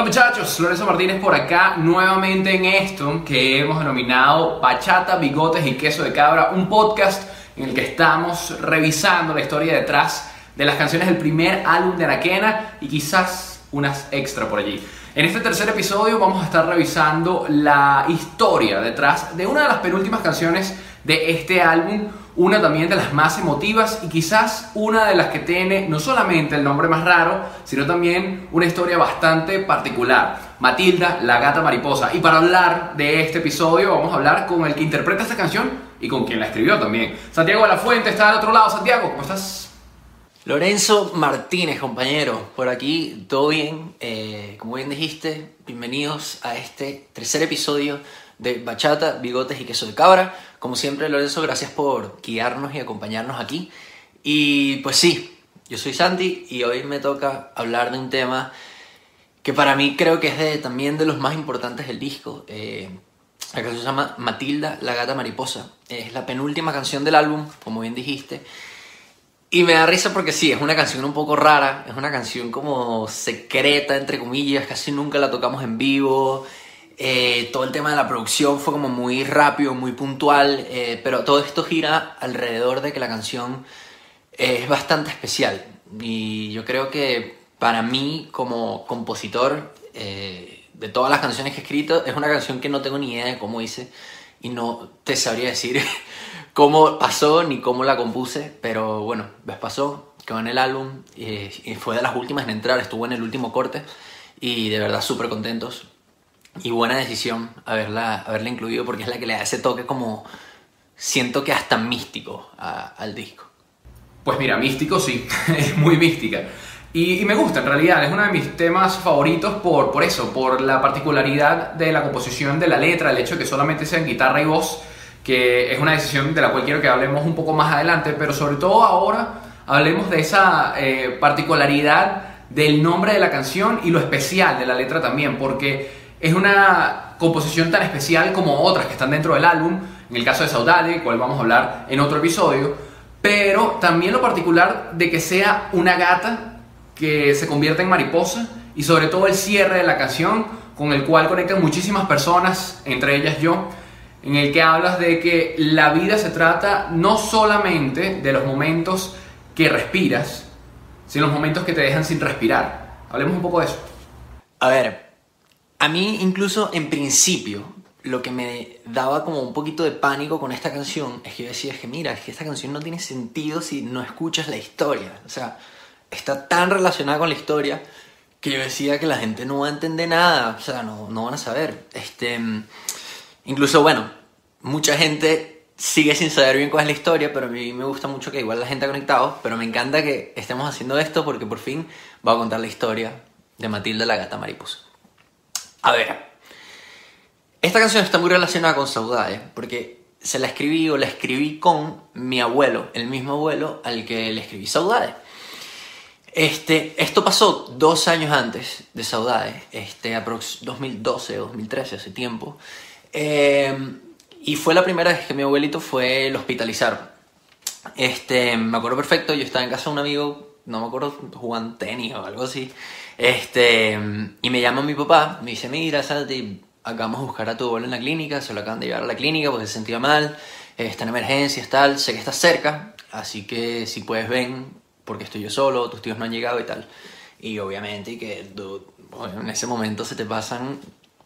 Hola muchachos, Lorenzo Martínez por acá nuevamente en esto que hemos denominado Bachata, Bigotes y Queso de Cabra, un podcast en el que estamos revisando la historia detrás de las canciones del primer álbum de Anaquena y quizás unas extra por allí. En este tercer episodio vamos a estar revisando la historia detrás de una de las penúltimas canciones de este álbum, una también de las más emotivas y quizás una de las que tiene no solamente el nombre más raro, sino también una historia bastante particular. Matilda, la gata mariposa. Y para hablar de este episodio vamos a hablar con el que interpreta esta canción y con quien la escribió también. Santiago de la Fuente está al otro lado. Santiago, ¿cómo estás? Lorenzo Martínez, compañero, por aquí, todo bien. Eh, como bien dijiste, bienvenidos a este tercer episodio de Bachata, Bigotes y Queso de Cabra. Como siempre, Lorenzo, gracias por guiarnos y acompañarnos aquí. Y pues sí, yo soy Santi y hoy me toca hablar de un tema que para mí creo que es de, también de los más importantes del disco. Eh, la canción se llama Matilda, la gata mariposa. Es la penúltima canción del álbum, como bien dijiste. Y me da risa porque sí, es una canción un poco rara, es una canción como secreta, entre comillas, casi nunca la tocamos en vivo. Eh, todo el tema de la producción fue como muy rápido, muy puntual, eh, pero todo esto gira alrededor de que la canción es bastante especial. Y yo creo que para mí, como compositor eh, de todas las canciones que he escrito, es una canción que no tengo ni idea de cómo hice y no te sabría decir cómo pasó ni cómo la compuse, pero bueno, ves pasó, quedó en el álbum y fue de las últimas en entrar, estuvo en el último corte y de verdad súper contentos y buena decisión haberla, haberla incluido porque es la que le da ese toque como siento que hasta místico al disco. Pues mira, místico sí, es muy mística. Y, me gusta en realidad, es uno de mis temas favoritos por, por eso, por la particularidad de la composición de la letra, el hecho de que solamente sea en guitarra y voz, que es una decisión de la cual quiero que hablemos un poco más adelante, pero sobre todo ahora hablemos de esa eh, particularidad del nombre de la canción y lo especial de la letra también, porque es una composición tan especial como otras que están dentro del álbum, en el caso de Saudade, cual vamos a hablar en otro episodio, pero también lo particular de que sea una gata que se convierta en mariposa y sobre todo el cierre de la canción con el cual conectan muchísimas personas, entre ellas yo, en el que hablas de que la vida se trata no solamente de los momentos que respiras, sino los momentos que te dejan sin respirar. Hablemos un poco de eso. A ver, a mí incluso en principio lo que me daba como un poquito de pánico con esta canción es que yo decía, que mira, es que esta canción no tiene sentido si no escuchas la historia. O sea, está tan relacionada con la historia que yo decía que la gente no va a entender nada, o sea, no, no van a saber. Este, incluso, bueno, mucha gente sigue sin saber bien cuál es la historia, pero a mí me gusta mucho que igual la gente ha conectado, pero me encanta que estemos haciendo esto porque por fin va a contar la historia de Matilda la gata mariposa. A ver, esta canción está muy relacionada con Saudade, porque se la escribí o la escribí con mi abuelo, el mismo abuelo al que le escribí Saudade. Este, esto pasó dos años antes de Saudade, este, 2012 o 2013, hace tiempo. Em, y fue la primera vez que mi abuelito fue el hospitalizar. Este, me acuerdo perfecto, yo estaba en casa de un amigo, no me acuerdo, jugando tenis o algo así. Este, y me llama mi papá, me dice, mira, Santi, acabamos de buscar a tu abuelo en la clínica, se lo acaban de llevar a la clínica porque se sentía mal, está en emergencias, tal, sé que estás cerca, así que si puedes ven, porque estoy yo solo, tus tíos no han llegado y tal. Y obviamente que en ese momento se te pasan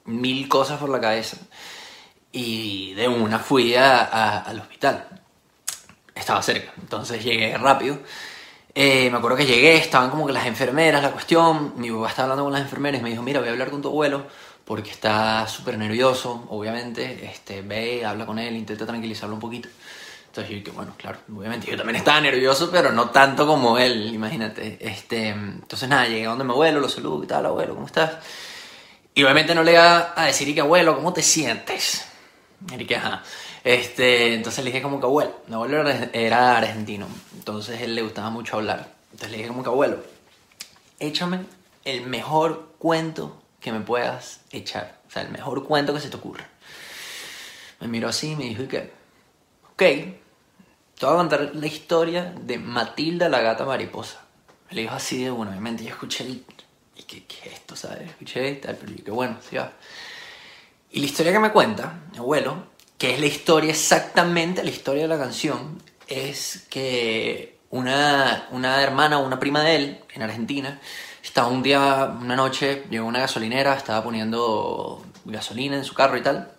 mil cosas por la cabeza. Y de una fui al hospital. Estaba cerca, entonces llegué rápido. Eh, me acuerdo que llegué, estaban como que las enfermeras, la cuestión, mi papá estaba hablando con las enfermeras y me dijo, mira, voy a hablar con tu abuelo porque está súper nervioso, obviamente, este, ve, habla con él, intenta tranquilizarlo un poquito. Entonces yo dije, bueno, claro, obviamente yo también estaba nervioso, pero no tanto como él, imagínate. Este, entonces nada, llegué a donde mi abuelo, lo saludo y tal, abuelo, ¿cómo estás? Y obviamente no le iba a decir, y que abuelo, ¿cómo te sientes? Y que, ajá. Este, entonces le dije como que abuelo, mi abuelo era argentino, entonces él le gustaba mucho hablar. Entonces le dije como que abuelo, échame el mejor cuento que me puedas echar, o sea, el mejor cuento que se te ocurra. Me miró así y me dijo que, ok, te voy a contar la historia de Matilda la gata mariposa. Me le dijo así de bueno, obviamente yo escuché el ¿y qué, qué es esto, sabes? Escuché y tal, pero yo, qué bueno, sí va. Y la historia que me cuenta, mi abuelo, que es la historia, exactamente la historia de la canción, es que una, una hermana o una prima de él, en Argentina, estaba un día, una noche, llegó a una gasolinera, estaba poniendo gasolina en su carro y tal,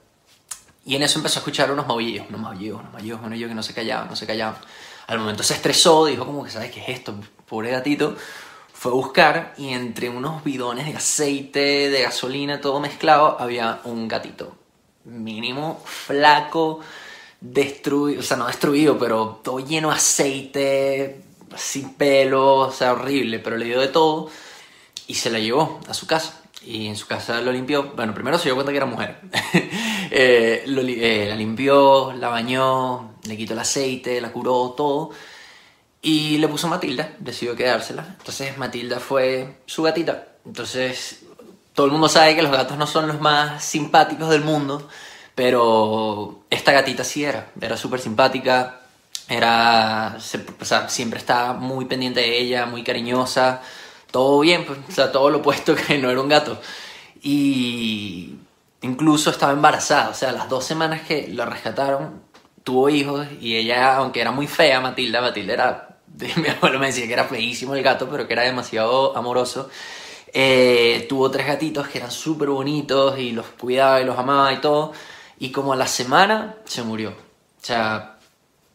y en eso empezó a escuchar unos maullidos, unos maullidos, unos maullidos, unos yo que no se callaban, no se callaban. Al momento se estresó, dijo como que, ¿sabes qué es esto? Pobre gatito. Fue a buscar y entre unos bidones de aceite, de gasolina, todo mezclado, había un gatito. Mínimo, flaco, destruido, o sea, no destruido, pero todo lleno de aceite, sin pelo, o sea, horrible, pero le dio de todo y se la llevó a su casa. Y en su casa lo limpió. Bueno, primero se dio cuenta que era mujer. Eh, eh, la limpió, la bañó, le quitó el aceite, la curó, todo. Y le puso Matilda, decidió quedársela. Entonces Matilda fue su gatita. Entonces todo el mundo sabe que los gatos no son los más simpáticos del mundo, pero esta gatita sí era. Era súper simpática, era, o sea, siempre estaba muy pendiente de ella, muy cariñosa, todo bien, pues, o sea, todo lo opuesto que no era un gato. Y incluso estaba embarazada, o sea, las dos semanas que la rescataron, tuvo hijos y ella, aunque era muy fea, Matilda, Matilda era, mi abuelo me decía que era feísimo el gato, pero que era demasiado amoroso. Eh, tuvo tres gatitos que eran súper bonitos y los cuidaba y los amaba y todo. Y como a la semana se murió. O sea,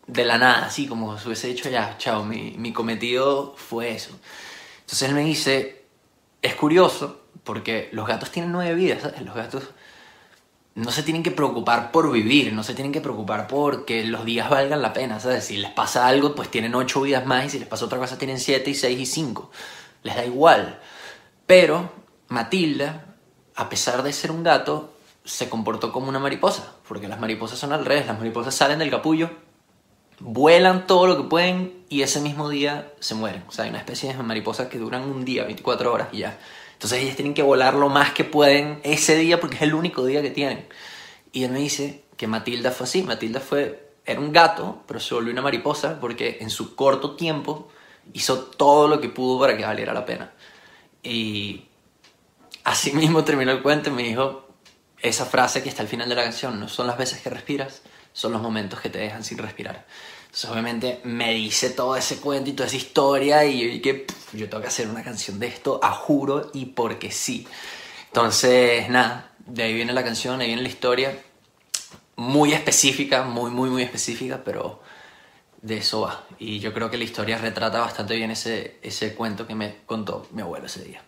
de la nada, así como se hubiese dicho ya, chao, mi, mi cometido fue eso. Entonces él me dice, es curioso porque los gatos tienen nueve vidas, ¿sabes? Los gatos no se tienen que preocupar por vivir, no se tienen que preocupar por que los días valgan la pena. Si les pasa algo, pues tienen ocho vidas más y si les pasa otra cosa tienen siete y seis y cinco. Les da igual. Pero Matilda, a pesar de ser un gato, se comportó como una mariposa, porque las mariposas son al revés, las mariposas salen del capullo, vuelan todo lo que pueden y ese mismo día se mueren. O sea, hay una especie de mariposas que duran un día, 24 horas y ya. Entonces ellas tienen que volar lo más que pueden ese día porque es el único día que tienen. Y él me dice que Matilda fue así. Matilda fue, era un gato, pero se volvió una mariposa porque en su corto tiempo hizo todo lo que pudo para que valiera la pena. Y así mismo terminó el cuento y me dijo esa frase que está al final de la canción, no son las veces que respiras, son los momentos que te dejan sin respirar. Obviamente me dice todo ese cuento y toda esa historia y yo dije, "Pff, yo tengo que hacer una canción de esto, a juro y porque sí. Entonces, nada, de ahí viene la canción, ahí viene la historia, muy específica, muy, muy, muy específica, pero de eso va. Y yo creo que la historia retrata bastante bien ese, ese cuento que me contó mi abuelo ese día.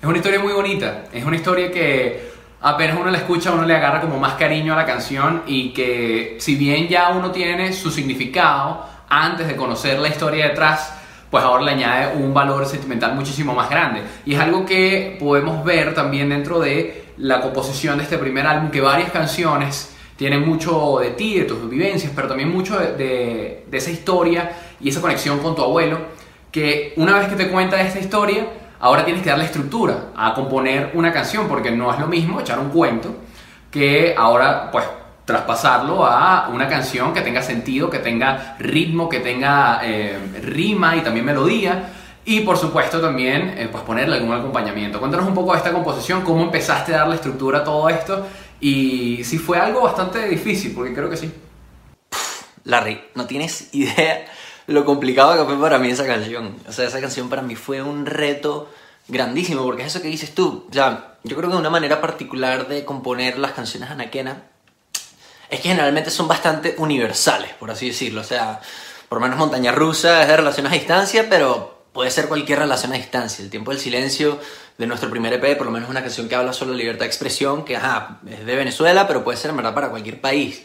Es una historia muy bonita, es una historia que apenas uno la escucha uno le agarra como más cariño a la canción y que si bien ya uno tiene su significado antes de conocer la historia detrás, pues ahora le añade un valor sentimental muchísimo más grande. Y es algo que podemos ver también dentro de la composición de este primer álbum, que varias canciones tienen mucho de ti, de tus vivencias, pero también mucho de, de- de esa historia y esa conexión con tu abuelo, que una vez que te cuenta esta historia, ahora tienes que darle estructura a componer una canción, porque no es lo mismo echar un cuento que ahora, pues, traspasarlo a una canción que tenga sentido, que tenga ritmo, que tenga eh, rima y también melodía. Y por supuesto también eh, pues ponerle algún acompañamiento. Cuéntanos un poco de esta composición, cómo empezaste a darle estructura a todo esto y si fue algo bastante difícil, porque creo que sí. Larry, no tienes idea lo complicado que fue para mí esa canción. O sea, esa canción para mí fue un reto grandísimo, porque es eso que dices tú. O sea, yo creo que una manera particular de componer las canciones anaquena es que generalmente son bastante universales, por así decirlo. O sea, por lo menos Montaña Rusa es de relación a distancia, pero puede ser cualquier relación a distancia. El tiempo del silencio de nuestro primer EP, por lo menos una canción que habla solo de libertad de expresión, que es de Venezuela, pero puede ser en verdad para cualquier país.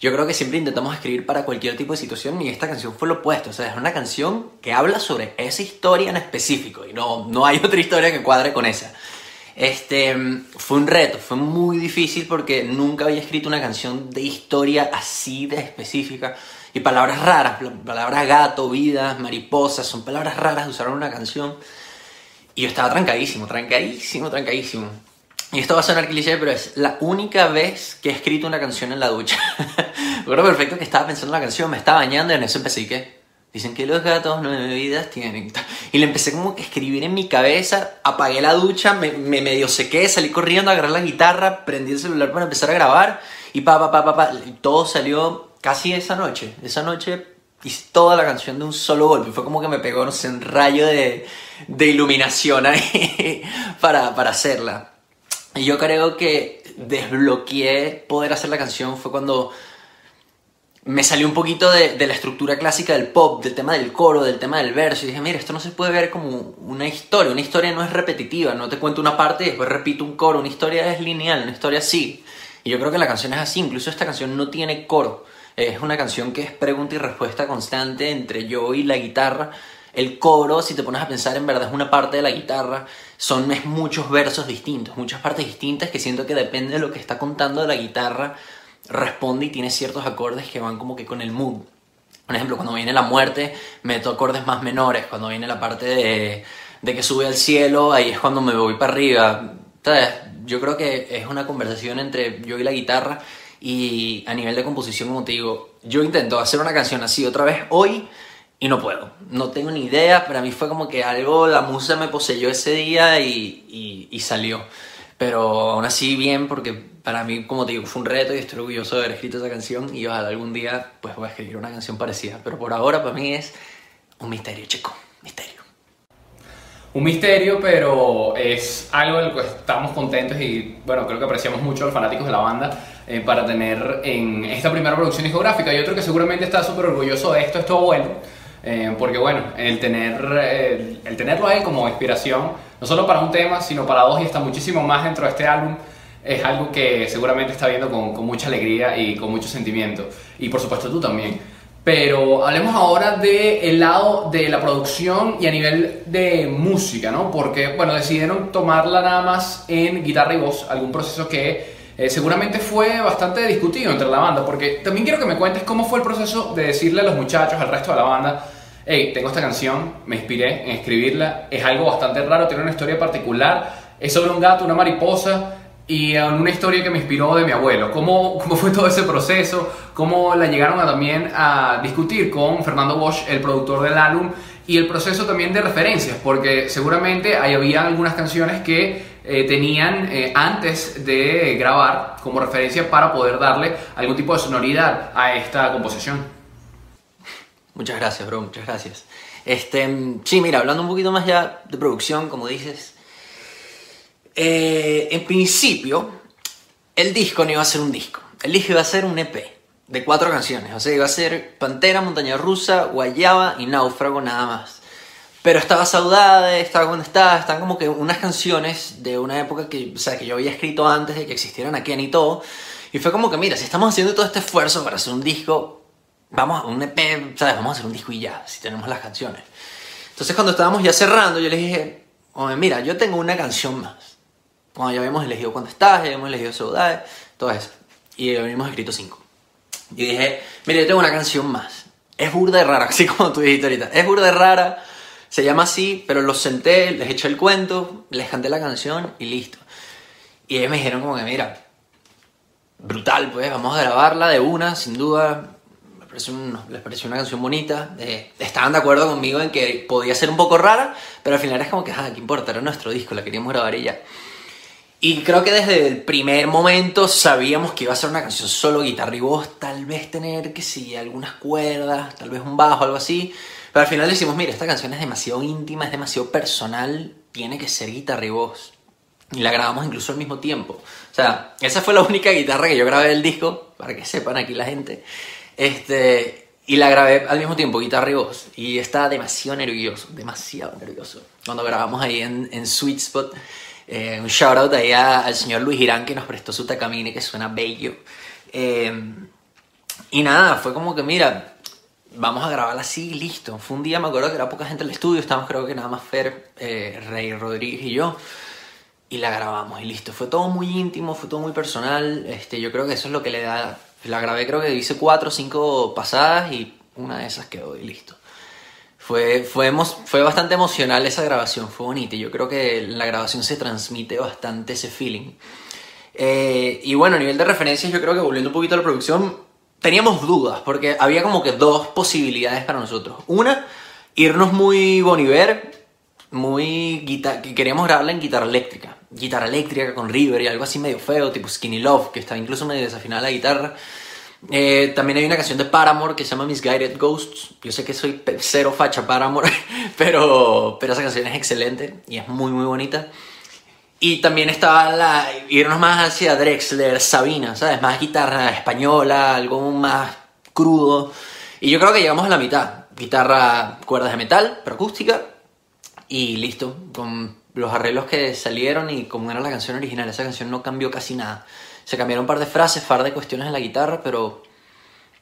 Yo creo que siempre intentamos escribir para cualquier tipo de situación y esta canción fue lo opuesto. O sea, es una canción que habla sobre esa historia en específico y no, no hay otra historia que cuadre con esa. Este, fue un reto, fue muy difícil porque nunca había escrito una canción de historia así de específica. Y palabras raras, palabras gato, vida, mariposa, son palabras raras de usar en una canción. Y yo estaba trancadísimo, trancadísimo, trancadísimo. Y esto va a sonar cliché, pero es la única vez que he escrito una canción en la ducha. Recuerdo perfecto que estaba pensando en la canción, me estaba bañando y en eso empecé Dicen que los gatos nueve vidas tienen. Y le empecé como que escribir en mi cabeza, apagué la ducha, me, me medio sequé, salí corriendo a agarrar la guitarra, prendí el celular para empezar a grabar y pa, pa, pa, pa, pa. Todo salió casi esa noche. Esa noche hice toda la canción de un solo golpe. Fue como que me pegó, no sé, un rayo de, iluminación ahí para hacerla. Y yo creo que desbloqueé poder hacer la canción fue cuando me salió un poquito de, la estructura clásica del pop, del tema del coro, del tema del verso. Y dije, mira, esto no se puede ver como una historia. Una historia no es repetitiva. No te cuento una parte y después repito un coro. Una historia es lineal, una historia sí. Y yo creo que la canción es así. Incluso esta canción no tiene coro. Es una canción que es pregunta y respuesta constante entre yo y la guitarra. El coro, si te pones a pensar, en verdad es una parte de la guitarra. Son muchos versos distintos, muchas partes distintas que siento que depende de lo que está contando la guitarra responde y tiene ciertos acordes que van como que con el mood. Por ejemplo, cuando viene la muerte, meto acordes más menores. Cuando viene la parte de, de que sube al cielo, ahí es cuando me voy para arriba. Entonces, yo creo que es una conversación entre yo y la guitarra. Y a nivel de composición, como te digo, yo intento hacer una canción así otra vez hoy y no puedo. No tengo ni idea. Para mí fue como que algo, la musa me poseyó ese día y, y, y salió. Pero aún así bien porque para mí, como te digo, fue un reto y estoy orgulloso de haber escrito esa canción y ojalá algún día pues voy a escribir una canción parecida. Pero por ahora para mí es un misterio, chico, misterio. Un misterio, pero es algo en lo que estamos contentos y bueno, creo que apreciamos mucho a los fanáticos de la banda eh, para tener en esta primera producción discográfica. Y otro que seguramente está súper orgulloso de esto es tu abuelo, eh, porque bueno, el, tener, el, el tenerlo ahí como inspiración no solo para un tema, sino para dos y hasta muchísimo más dentro de este álbum, es algo que seguramente está viendo con, mucha alegría y con mucho sentimiento. Y por supuesto tú también. Pero hablemos ahora del lado de la producción y a nivel de música, ¿no? Porque, bueno, decidieron tomarla nada más en guitarra y voz, algún proceso que eh, seguramente fue bastante discutido entre la banda, porque también quiero que me cuentes cómo fue el proceso de decirle a los muchachos, al resto de la banda, hey, tengo esta canción, me inspiré en escribirla, es algo bastante raro, tiene una historia particular, es sobre un gato, una mariposa y una historia que me inspiró de mi abuelo. ¿Cómo, cómo fue todo ese proceso? ¿Cómo la llegaron a, también a discutir con Fernando Bosch, el productor del álbum? Y el proceso también de referencias, porque seguramente ahí había algunas canciones que eh, tenían eh, antes de grabar como referencia para poder darle algún tipo de sonoridad a esta composición. Muchas gracias, bro, muchas gracias. Este, sí, mira, hablando un poquito más ya de producción, como dices, eh, en principio, el disco no iba a ser un disco, el disco iba a ser un EP de cuatro canciones, o sea, iba a ser Pantera, Montaña Rusa, Guayaba y Náufrago nada más. Pero estaba Saudade, estaba cuando estaba, están como que unas canciones de una época que, o sea, que yo había escrito antes de que existieran aquí y todo. Y fue como que, mira, si estamos haciendo todo este esfuerzo para hacer un disco, vamos a un EP, ¿sabes? Vamos a hacer un disco y ya, si tenemos las canciones. Entonces cuando estábamos ya cerrando, yo les dije, Oye, mira, yo tengo una canción más. Cuando ya habíamos elegido Cuando estás, ya habíamos elegido Saudade, todo eso. Y habíamos escrito cinco. Y dije, mira, yo tengo una canción más. Es burda de rara, así como tú dijiste ahorita. Es burda de rara, se llama así, pero los senté, les eché el cuento, les canté la canción y listo. Y ellos me dijeron como que, mira, brutal, pues, vamos a grabarla de una, sin duda les pareció una canción bonita. Eh, estaban de acuerdo conmigo en que podía ser un poco rara, pero al final es como que, ah, ¿qué importa? Era nuestro disco, la queríamos grabar y ya. Y creo que desde el primer momento sabíamos que iba a ser una canción solo guitarra y voz, tal vez tener, que sí, algunas cuerdas, tal vez un bajo, algo así. Pero al final decimos, mira, esta canción es demasiado íntima, es demasiado personal, tiene que ser guitarra y voz. Y la grabamos incluso al mismo tiempo. O sea, esa fue la única guitarra que yo grabé del disco, para que sepan aquí la gente. Este, y la grabé al mismo tiempo, guitarra y voz. Y estaba demasiado nervioso, demasiado nervioso. Cuando grabamos ahí en, en Sweet Spot, eh, un shout out ahí al señor Luis Girán que nos prestó su Takamine que suena bello. Eh, y nada, fue como que, mira, vamos a grabarla así, listo. Fue un día, me acuerdo que era poca gente en el estudio, estábamos creo que nada más Fer, eh, Rey Rodríguez y yo. Y la grabamos y listo. Fue todo muy íntimo, fue todo muy personal. Este, yo creo que eso es lo que le da la grabé, creo que hice cuatro o cinco pasadas y una de esas quedó y listo. Fue, fue, fue bastante emocional esa grabación, fue bonita. Yo creo que en la grabación se transmite bastante ese feeling. Eh, y bueno, a nivel de referencias, yo creo que volviendo un poquito a la producción, teníamos dudas, porque había como que dos posibilidades para nosotros. Una, irnos muy Boniver, muy guitarra, que queríamos grabarla en guitarra eléctrica. Guitarra eléctrica con River y algo así medio feo, tipo Skinny Love, que está incluso medio desafinada la guitarra. Eh, también hay una canción de Paramore que se llama Misguided Ghosts. Yo sé que soy cero facha Paramore, pero, pero esa canción es excelente y es muy muy bonita. Y también estaba la, irnos más hacia Drexler, Sabina, ¿sabes? Más guitarra española, algo más crudo. Y yo creo que llegamos a la mitad. Guitarra, cuerdas de metal, pero acústica. Y listo, con los arreglos que salieron y como era la canción original. Esa canción no cambió casi nada. Se cambiaron un par de frases, par de cuestiones en la guitarra, pero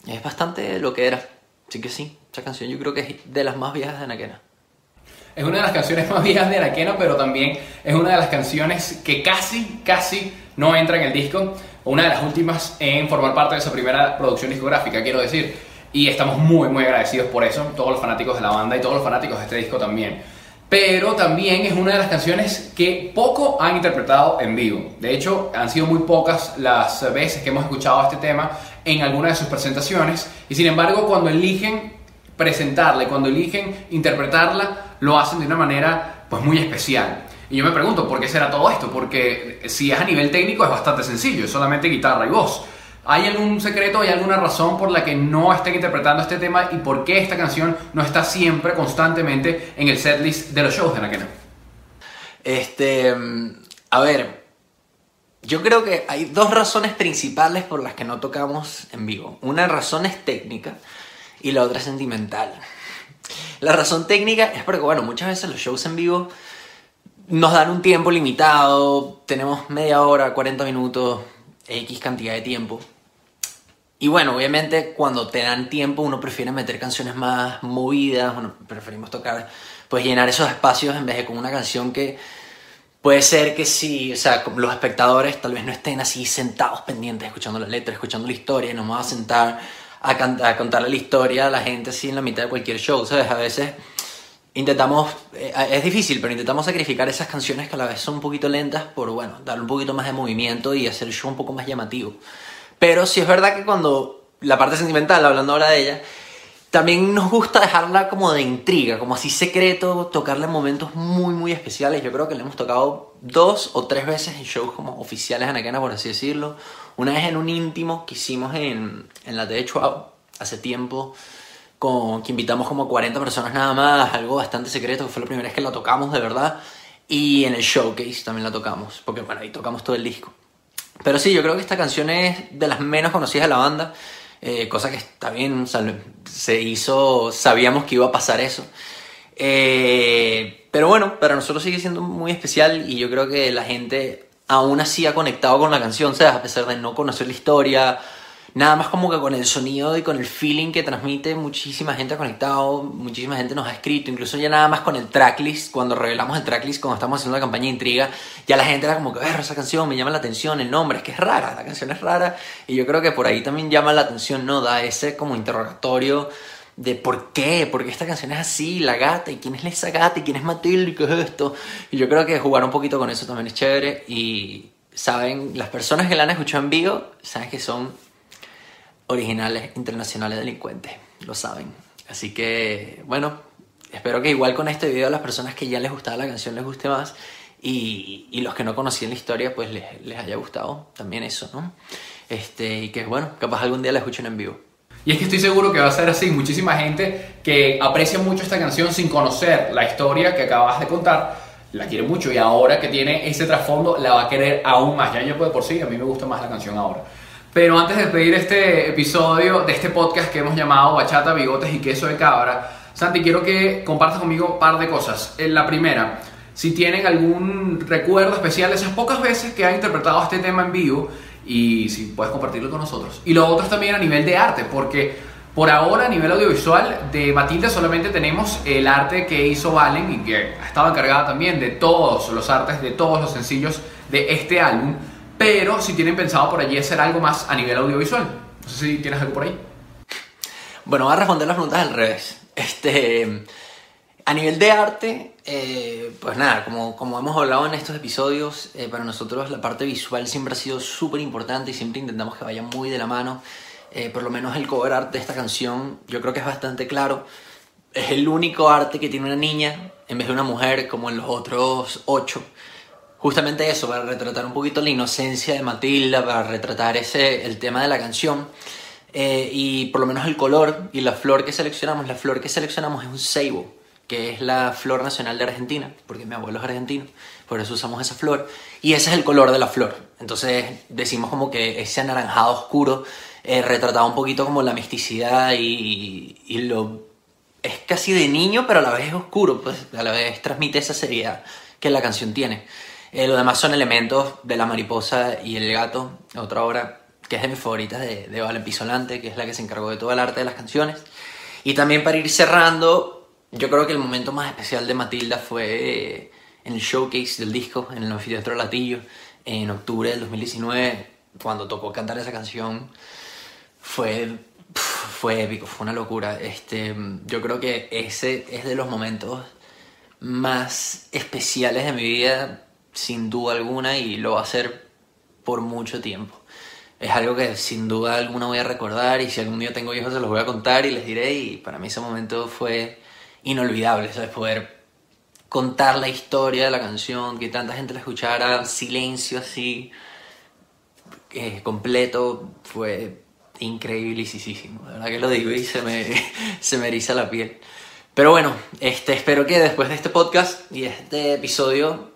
es bastante lo que era. Así que sí, esa canción yo creo que es de las más viejas de Anaquena. Es una de las canciones más viejas de Anaquena, pero también es una de las canciones que casi, casi no entra en el disco. Una de las últimas en formar parte de esa primera producción discográfica, quiero decir. Y estamos muy, muy agradecidos por eso, todos los fanáticos de la banda y todos los fanáticos de este disco también pero también es una de las canciones que poco han interpretado en vivo. De hecho, han sido muy pocas las veces que hemos escuchado este tema en alguna de sus presentaciones y sin embargo cuando eligen presentarla y cuando eligen interpretarla lo hacen de una manera pues muy especial. Y yo me pregunto, ¿por qué será todo esto? Porque si es a nivel técnico es bastante sencillo, es solamente guitarra y voz. ¿Hay algún secreto, hay alguna razón por la que no estén interpretando este tema y por qué esta canción no está siempre, constantemente en el setlist de los shows de Nakena? Este, a ver, yo creo que hay dos razones principales por las que no tocamos en vivo. Una razón es técnica y la otra es sentimental. La razón técnica es porque, bueno, muchas veces los shows en vivo nos dan un tiempo limitado, tenemos media hora, 40 minutos, X cantidad de tiempo. Y bueno, obviamente cuando te dan tiempo uno prefiere meter canciones más movidas, bueno, preferimos tocar, pues llenar esos espacios en vez de con una canción que puede ser que sí, o sea, los espectadores tal vez no estén así sentados pendientes escuchando la letra, escuchando la historia, y nos vamos a sentar a, a contarle la historia a la gente así en la mitad de cualquier show, ¿sabes? A veces intentamos, eh, es difícil, pero intentamos sacrificar esas canciones que a la vez son un poquito lentas por, bueno, darle un poquito más de movimiento y hacer el show un poco más llamativo. Pero sí es verdad que cuando la parte sentimental, hablando ahora de ella, también nos gusta dejarla como de intriga, como así secreto, tocarle momentos muy, muy especiales. Yo creo que le hemos tocado dos o tres veces en shows como oficiales Anaquena, por así decirlo. Una vez en un íntimo que hicimos en, en la de Chua hace tiempo, con, que invitamos como 40 personas nada más, algo bastante secreto, que fue la primera vez que la tocamos de verdad. Y en el showcase también la tocamos, porque bueno, ahí tocamos todo el disco. Pero sí, yo creo que esta canción es de las menos conocidas de la banda, eh, cosa que está bien, se hizo, sabíamos que iba a pasar eso. Eh, pero bueno, para nosotros sigue siendo muy especial y yo creo que la gente aún así ha conectado con la canción, sea, A pesar de no conocer la historia, nada más como que con el sonido y con el feeling que transmite, muchísima gente ha conectado, muchísima gente nos ha escrito, incluso ya nada más con el tracklist, cuando revelamos el tracklist, cuando estamos haciendo la campaña de intriga, ya la gente era como que, esa canción me llama la atención, el nombre, es que es rara, la canción es rara, y yo creo que por ahí también llama la atención, ¿no? Da ese como interrogatorio de por qué, por qué esta canción es así, la gata, y quién es esa gata, y quién es Matilde, y qué es esto. Y yo creo que jugar un poquito con eso también es chévere, y saben, las personas que la han escuchado en vivo, saben que son originales internacionales delincuentes, lo saben. Así que, bueno, espero que igual con este video las personas que ya les gustaba la canción les guste más y, los que no conocían la historia pues les, les, haya gustado también eso, ¿no? Este, y que bueno, capaz algún día la escuchen en vivo. Y es que estoy seguro que va a ser así. Muchísima gente que aprecia mucho esta canción sin conocer la historia que acabas de contar, la quiere mucho y ahora que tiene ese trasfondo la va a querer aún más. Ya yo puedo por sí, a mí me gusta más la canción ahora. Pero antes de pedir este episodio de este podcast que hemos llamado Bachata, Bigotes y Queso de Cabra, Santi, quiero que compartas conmigo un par de cosas. La primera, si tienen algún recuerdo especial de esas pocas veces que han interpretado este tema en vivo y si puedes compartirlo con nosotros. Y lo otro es también a nivel de arte, porque por ahora a nivel audiovisual de Matilda solamente tenemos el arte que hizo Valen y que ha estado encargada también de todos los artes, de todos los sencillos de este álbum. Pero si tienen pensado por allí hacer algo más a nivel audiovisual. No sé si tienes algo por ahí. Bueno, voy a responder las preguntas al revés. Este, a nivel de arte, eh, pues nada, como, como hemos hablado en estos episodios, eh, para nosotros la parte visual siempre ha sido súper importante y siempre intentamos que vaya muy de la mano. eh, por lo menos el cover art de esta canción, yo creo que es bastante claro. Es el único arte que tiene una niña en vez de una mujer como en los otros ocho. Justamente eso, para retratar un poquito la inocencia de Matilda, para retratar ese, el tema de la canción. Eh, y por lo menos el color y la flor que seleccionamos, la flor que seleccionamos es un ceibo, que es la flor nacional de Argentina, porque mi abuelo es argentino, por eso usamos esa flor. Y ese es el color de la flor. Entonces decimos como que ese anaranjado oscuro eh, retrataba un poquito como la misticidad y, y, lo... Es casi de niño, pero a la vez es oscuro, pues a la vez transmite esa seriedad que la canción tiene. Eh, lo demás son elementos de la mariposa y el gato, otra obra que es de mis favoritas de, de Valen Pisolante, que es la que se encargó de todo el arte de las canciones. Y también para ir cerrando, yo creo que el momento más especial de Matilda fue eh, en el showcase del disco, en el anfiteatro Latillo, en octubre del 2019, cuando tocó cantar esa canción fue, fue épico, fue una locura. Este, yo creo que ese es de los momentos más especiales de mi vida, sin duda alguna, y lo va a ser por mucho tiempo. Es algo que sin duda alguna voy a recordar y si algún día tengo hijos se los voy a contar y les diré y para mí ese momento fue inolvidable, ¿sabes? Poder contar la historia de la canción, que tanta gente la escuchara, silencio así, eh, completo, fue increíbleísimo. La verdad que lo digo y se me, se me eriza la piel. Pero bueno, este, espero que después de este podcast y este episodio,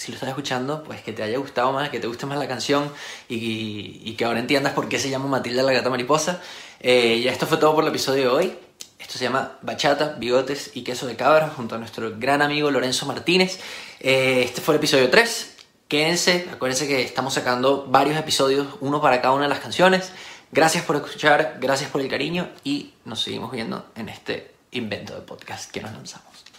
si lo estás escuchando, pues que te haya gustado más, que te guste más la canción y, que ahora entiendas por qué se llama Matilda la gata mariposa. Eh, ya esto fue todo por el episodio de hoy. Esto se llama Bachata, Bigotes y Queso de Cabra junto a nuestro gran amigo Lorenzo Martínez. Eh, este fue el episodio 3. Quédense, acuérdense que estamos sacando varios episodios, uno para cada una de las canciones. Gracias por escuchar, gracias por el cariño y nos seguimos viendo en este invento de podcast que nos lanzamos.